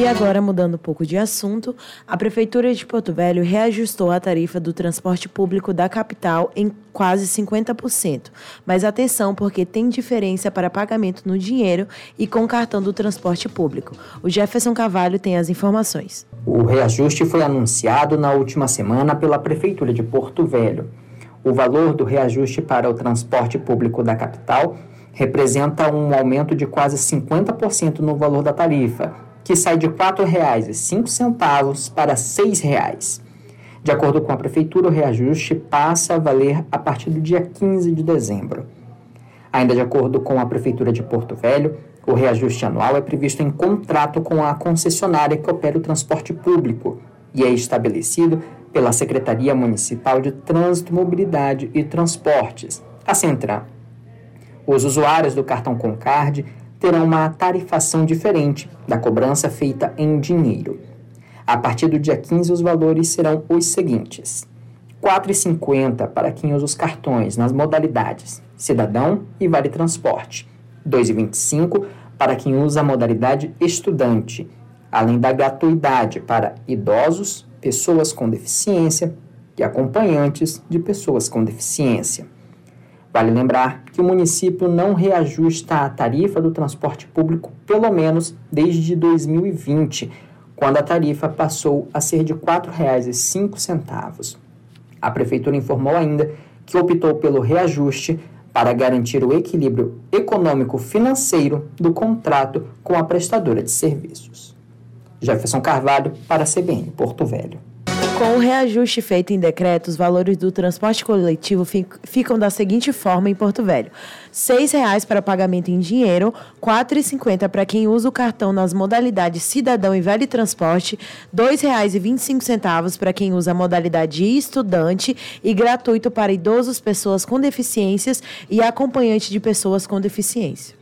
E agora, mudando um pouco de assunto, a Prefeitura de Porto Velho reajustou a tarifa do transporte público da capital em quase 50%. Mas atenção, porque tem diferença para pagamento no dinheiro e com cartão do transporte público. O Jefferson Carvalho tem as informações. O reajuste foi anunciado na última semana pela Prefeitura de Porto Velho. O valor do reajuste para o transporte público da capital representa um aumento de quase 50% no valor da tarifa que sai de R$ 4,05 para R$ 6,00. De acordo com a Prefeitura, o reajuste passa a valer a partir do dia 15 de dezembro. Ainda de acordo com a Prefeitura de Porto Velho, o reajuste anual é previsto em contrato com a concessionária que opera o transporte público e é estabelecido pela Secretaria Municipal de Trânsito, Mobilidade e Transportes, a Centram. Os usuários do cartão Concard terão uma tarifação diferente da cobrança feita em dinheiro. A partir do dia 15, os valores serão os seguintes: R$ 4,50 para quem usa os cartões nas modalidades Cidadão e Vale Transporte, R$ 2,25 para quem usa a modalidade Estudante, além da gratuidade para idosos, pessoas com deficiência e acompanhantes de pessoas com deficiência. Vale lembrar que o município não reajusta a tarifa do transporte público pelo menos desde 2020, quando a tarifa passou a ser de R$ 4,05. A prefeitura informou ainda que optou pelo reajuste para garantir o equilíbrio econômico-financeiro do contrato com a prestadora de serviços. Jefferson Carvalho, para a CBN Porto Velho. Com o reajuste feito em decreto, os valores do transporte coletivo ficam da seguinte forma em Porto Velho: R$ 6,00 para pagamento em dinheiro, R$ 4,50 para quem usa o cartão nas modalidades Cidadão e Velho Transporte, R$ 2,25 para quem usa a modalidade Estudante e gratuito para idosos, pessoas com deficiências e acompanhante de pessoas com deficiência.